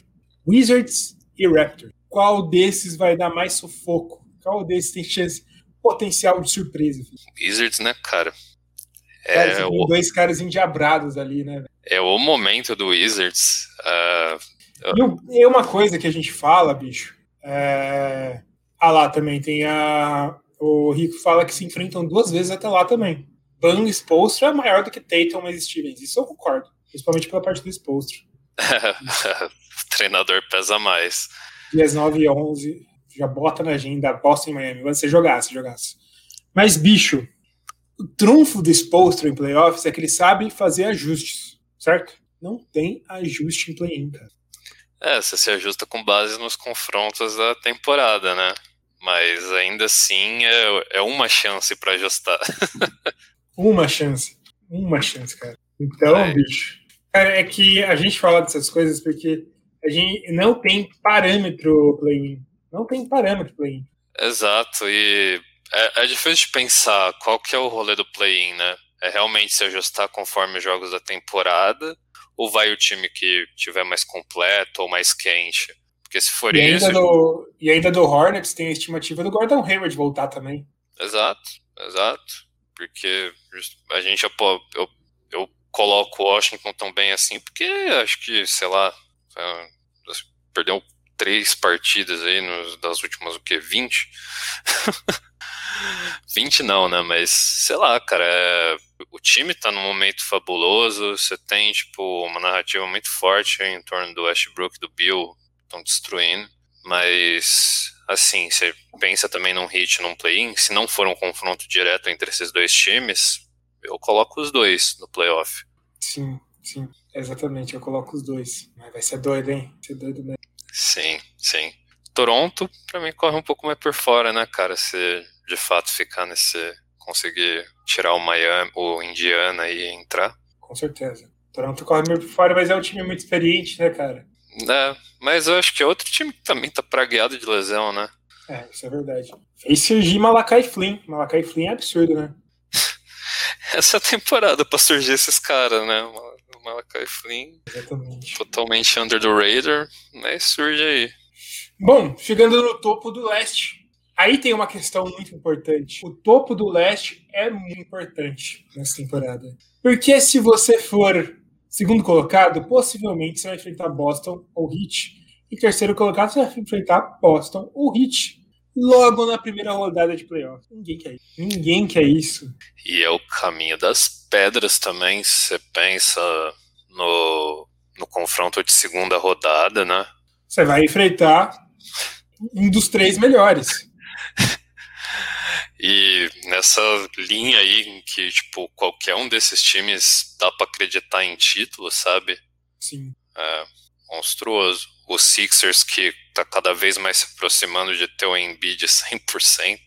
Wizards e Raptors. Qual desses vai dar mais sufoco? Qual desses tem chance potencial de surpresa? Wizards, né, cara? É, cara, o... dois caras endiabrados ali, né? é o momento do Wizards. Uh, e uma coisa que a gente fala, bicho. É... Ah lá também tem a. O Rico fala que se enfrentam duas vezes até lá também. Ban Spolstra é maior do que Tatum e Stevens. Isso eu concordo. Principalmente pela parte do Spolstra. treinador pesa mais. Dias 9 e 11. Já bota na agenda Boston e Miami. Ser jogasse, jogasse. Mas, bicho, o trunfo do Spolstra em playoffs é que ele sabe fazer ajustes, certo? Não tem ajuste em play-in, cara. É, você se ajusta com base nos confrontos da temporada, né? Mas ainda assim é, é uma chance para ajustar. uma chance. Uma chance, cara. Então, é. bicho. Cara, é que a gente fala dessas coisas porque a gente não tem parâmetro play-in. Não tem parâmetro play-in. Exato, e é, é, difícil de pensar qual que é o rolê do play-in, né? É realmente se ajustar conforme os jogos da temporada ou vai o time que tiver mais completo ou mais quente? Porque se for e isso. Ainda do, e ainda do Hornets tem a estimativa do Gordon Hayward voltar também. Exato, exato. Porque a gente já. Eu, eu coloco o Washington tão bem assim, porque acho que, sei lá, é, perdeu três partidas aí nos, das últimas, o que, 20? 20 não, né? Mas, sei lá, cara, é, o time tá num momento fabuloso, você tem, tipo, uma narrativa muito forte em torno do Westbrook do Bill, estão destruindo, mas, assim, você pensa também num hit, num play-in, se não for um confronto direto entre esses dois times, eu coloco os dois no playoff. Sim, sim, exatamente, eu coloco os dois. Mas vai ser doido, hein? Vai ser doido mesmo. Sim, sim. Toronto, pra mim, corre um pouco mais por fora, né, cara? Se de fato ficar nesse. conseguir tirar o Miami, o Indiana e entrar. Com certeza. Toronto corre meio por fora, mas é um time muito experiente, né, cara? É, mas eu acho que é outro time que também tá pragueado de lesão, né? É, isso é verdade. Fez surgir Malakai Flynn. Malakai Flynn é absurdo, né? Essa é a temporada pra surgir esses caras, né? Malakai Flynn. Exatamente. Totalmente under the radar, mas surge aí. Bom, chegando no topo do leste. Aí tem uma questão muito importante. O topo do leste é muito importante nessa temporada. Porque se você for segundo colocado, possivelmente você vai enfrentar Boston ou Heat. E terceiro colocado, você vai enfrentar Boston ou Heat. Logo na primeira rodada de playoff. Ninguém quer isso. Ninguém quer isso. E é o caminho das pedras também. Você pensa no, no confronto de segunda rodada, né? Você vai enfrentar um dos três melhores. E nessa linha aí em que, tipo, qualquer um desses times dá para acreditar em título, sabe? Sim. É monstruoso. O Sixers que tá cada vez mais se aproximando de ter o Embiid 100%.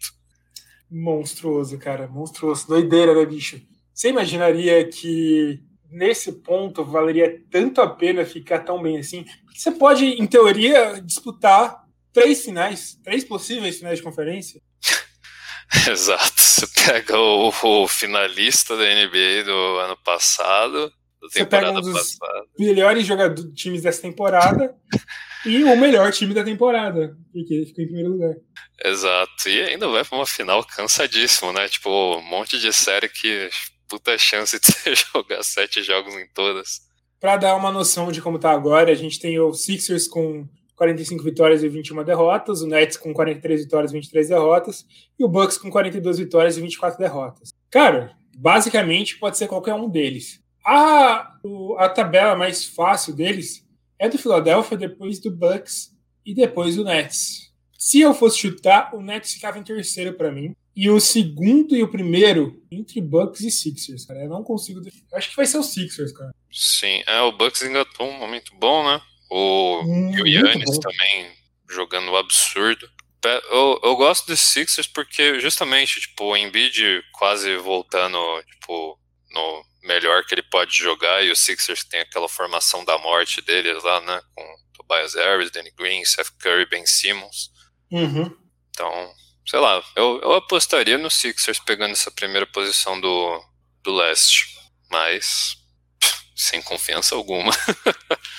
Monstruoso, cara, monstruoso. Doideira, né, bicho? Você imaginaria que nesse ponto valeria tanto a pena ficar tão bem assim? Porque você pode, em teoria, disputar três finais, três possíveis finais de conferência. Exato. Você pega o, o, finalista da NBA do ano passado, da Você temporada pega um dos passada. melhores jogadores, times dessa temporada e o melhor time da temporada, porque ele ficou em primeiro lugar. Exato. E ainda vai para uma final cansadíssimo, né? Tipo, um monte de série que puta chance de você jogar sete jogos em todas. Para dar uma noção de como tá agora, a gente tem o Sixers com 45 vitórias e 21 derrotas, o Nets com 43 vitórias e 23 derrotas, e o Bucks com 42 vitórias e 24 derrotas. Cara, basicamente pode ser qualquer um deles. A, a tabela mais fácil deles é do Philadelphia, depois do Bucks e depois do Nets. Se eu fosse chutar, o Nets ficava em terceiro para mim. E o segundo e o primeiro entre Bucks e Sixers, cara. Eu não consigo. Eu acho que vai ser o Sixers, cara. Sim, é, o Bucks engatou um momento bom, né? O, hum, o Yannis também jogando absurdo. Eu, eu gosto dos Sixers porque justamente, tipo, o Embiid quase voltando, tipo, no melhor que ele pode jogar e o Sixers tem aquela formação da morte deles lá, né, com Tobias Harris, Danny Green, Seth Curry, Ben Simmons. Uhum. Então, sei lá, eu, eu apostaria no Sixers pegando essa primeira posição do, do leste, mas sem confiança alguma.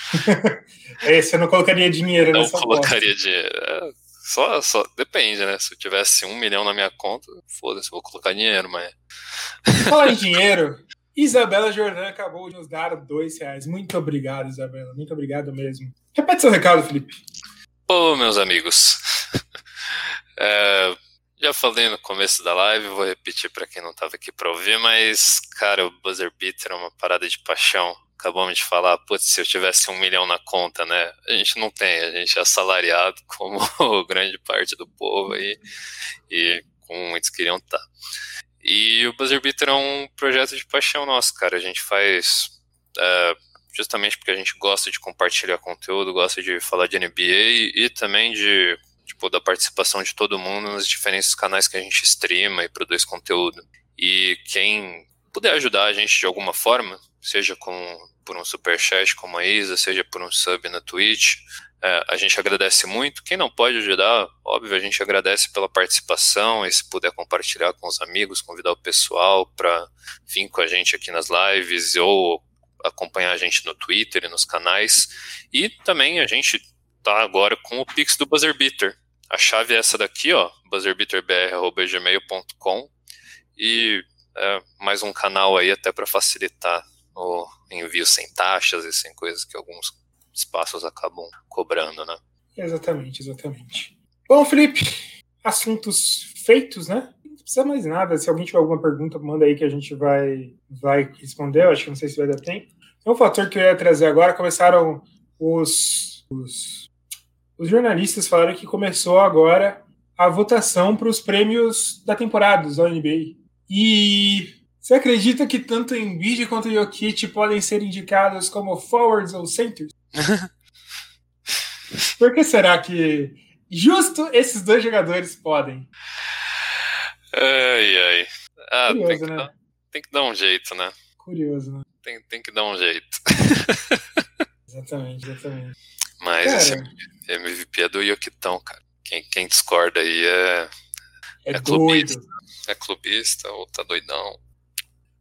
é, você não colocaria dinheiro não nessa Não colocaria dinheiro. É, só, só depende, né? Se eu tivesse um milhão na minha conta, foda-se, vou colocar dinheiro, mas. Falar em dinheiro, Isabela Jordan acabou de nos dar dois reais. Muito obrigado, Isabela. Muito obrigado mesmo. Repete seu recado, Felipe. Pô, meus amigos. É, já falei no começo da live, vou repetir para quem não estava aqui para ouvir, mas, cara, o Buzzer Beater é uma parada de paixão. Acabamos de falar, putz, se eu tivesse um milhão na conta, né? A gente não tem, a gente é assalariado como grande parte do povo aí, e como muitos queriam estar. Tá. E o Buzzer Beater é um projeto de paixão nosso, cara. A gente faz é, justamente porque a gente gosta de compartilhar conteúdo, gosta de falar de NBA e também de tipo, da participação de todo mundo nos diferentes canais que a gente streama e produz conteúdo. E quem puder ajudar a gente de alguma forma, seja com, por um super chat como a Isa, seja por um sub na Twitch, é, a gente agradece muito. Quem não pode ajudar, óbvio, a gente agradece pela participação e se puder compartilhar com os amigos, convidar o pessoal para vir com a gente aqui nas lives ou acompanhar a gente no Twitter e nos canais. E também a gente tá agora com o Pix do Buzzer Beater. A chave é essa daqui, ó, buzzerbeaterbr.gmail.com e é, mais um canal aí até para facilitar o envio sem taxas e sem coisas que alguns espaços acabam cobrando, né? Exatamente, exatamente. Bom, Felipe, assuntos feitos, né? Não precisa mais nada. Se alguém tiver alguma pergunta, manda aí que a gente vai, vai responder. Eu acho que não sei se vai dar tempo. Um fator que eu ia trazer agora, começaram os, os os jornalistas falaram que começou agora a votação para os prêmios da temporada da NBA. E você acredita que tanto Embiid quanto Jokic podem ser indicados como forwards ou centers? Por que será que justo esses dois jogadores podem? Ai, ai. Ah, Curioso, tem, que né? dar, tem que dar um jeito, né? Curioso, né? Tem, tem que dar um jeito. exatamente, exatamente. Mas Cara, esse MVP é do Yokitão, cara. Quem, quem discorda aí é, é, é clubista. É clubista ou tá doidão.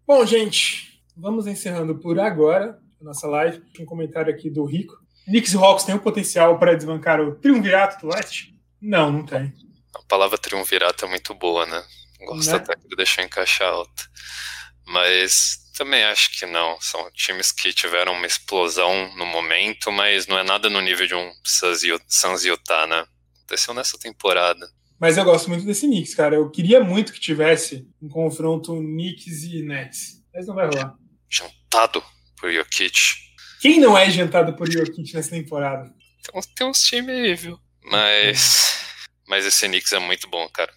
Bom, gente, vamos encerrando por agora a nossa live. Um comentário aqui do Rico. Knicks e Hawks tem o potencial para desbancar o triunvirato do Leste? Não, não tem. A palavra triunvirato é muito boa, né? Gosto né? até de deixar encaixar alta. Mas também acho que não. São times que tiveram uma explosão no momento, mas não é nada no nível de um Suns Utah, né? Aconteceu nessa temporada. Mas eu gosto muito desse Knicks, cara. Eu queria muito que tivesse um confronto Knicks e Nets. Mas não vai rolar. Jantado por Jokic. Quem não é jantado por Jokic nessa temporada? Tem, tem uns times aí, viu? Mas, mas esse Knicks é muito bom, cara.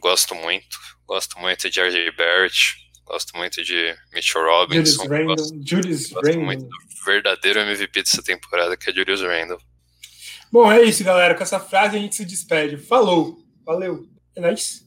Gosto muito. Gosto muito de RJ Barrett. Gosto muito de Mitchell Robinson. Julius Randle. Gosto, Julius gosto Randle. muito do verdadeiro MVP dessa temporada, que é Julius Randle. Bom, é isso, galera. Com essa frase a gente se despede. Falou. Valeu. É nóis.